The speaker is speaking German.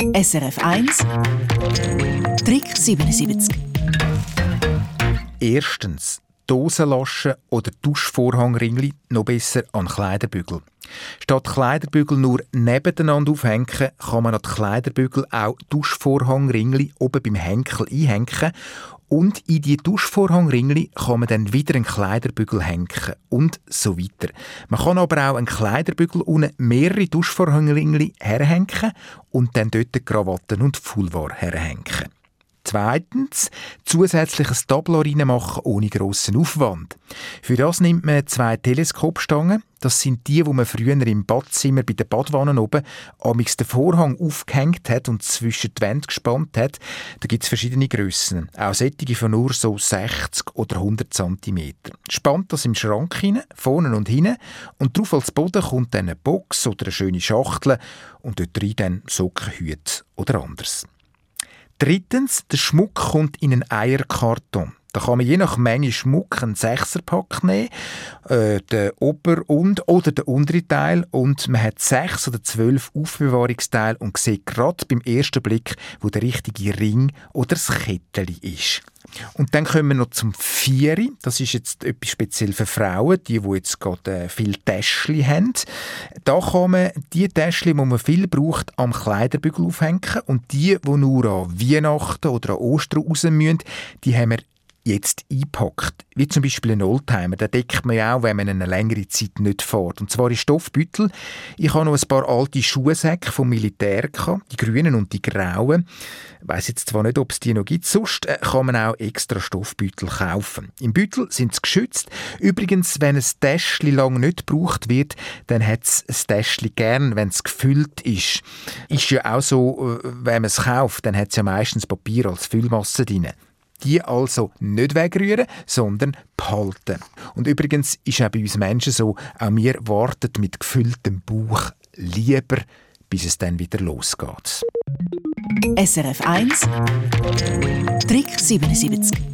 SRF 1 Trick 77 Erstens Dosenlaschen oder Duschvorhangringli noch besser an Kleiderbügel. Statt Kleiderbügel nur nebeneinander aufhängen, kann man an die Kleiderbügel auch Duschvorhangringli oben beim Henkel einhängen und in die Duschvorhangringli kann man dann wieder einen Kleiderbügel hängen und so weiter. Man kann aber auch einen Kleiderbügel unten mehrere Duschvorhangringli herhängen und dann dort Krawatten und Fulvar herhängen. Zweitens, zusätzliches Tableau reinmachen ohne grossen Aufwand. Für das nimmt man zwei Teleskopstangen. Das sind die, wo man früher im Badzimmer bei den Badwannen oben amix den Vorhang aufgehängt hat und zwischen die Wände gespannt hat. Da gibt es verschiedene Grössen. Auch sättige von nur so 60 oder 100 cm. Spannt das im Schrank hinein, vorne und hinten, und drauf als Boden kommt dann eine Box oder eine schöne Schachtel und dort rein dann Sockenhüte oder anderes. Drittens, der Schmuck kommt in einen Eierkarton. Da kann man je nach Menge Schmuck einen Sechserpack nehmen, äh, den Ober- und oder den untere Teil und man hat sechs oder zwölf Aufbewahrungsteile und sieht gerade beim ersten Blick, wo der richtige Ring oder das Kettchen ist. Und dann kommen wir noch zum Vieri. Das ist jetzt etwas speziell für Frauen, die, die jetzt gerade äh, viel Täschchen haben. Da kann man die Täschchen, die man viel braucht, am Kleiderbügel aufhängen. Und die, die nur an Weihnachten oder an Ostern raus müssen, die haben wir jetzt einpackt. Wie zum Beispiel ein Oldtimer, den deckt man ja auch, wenn man eine längere Zeit nicht fährt. Und zwar in Stoffbüttel. Ich habe noch ein paar alte Schuhsäcke vom Militär die grünen und die grauen. Ich weiss jetzt zwar nicht, ob es die noch gibt. Sonst äh, kann man auch extra Stoffbüttel kaufen. Im Büttel sind sie geschützt. Übrigens, wenn ein Täschchen lang nicht gebraucht wird, dann hat es ein Täschchen gern, wenn es gefüllt ist. Ist ja auch so, äh, wenn man es kauft, dann hat es ja meistens Papier als Füllmasse drin. Die also nicht wegrühren, sondern behalten. Und übrigens ist auch bei uns Menschen so, auch wir warten mit gefülltem Bauch lieber, bis es dann wieder losgeht. SRF 1 Trick 77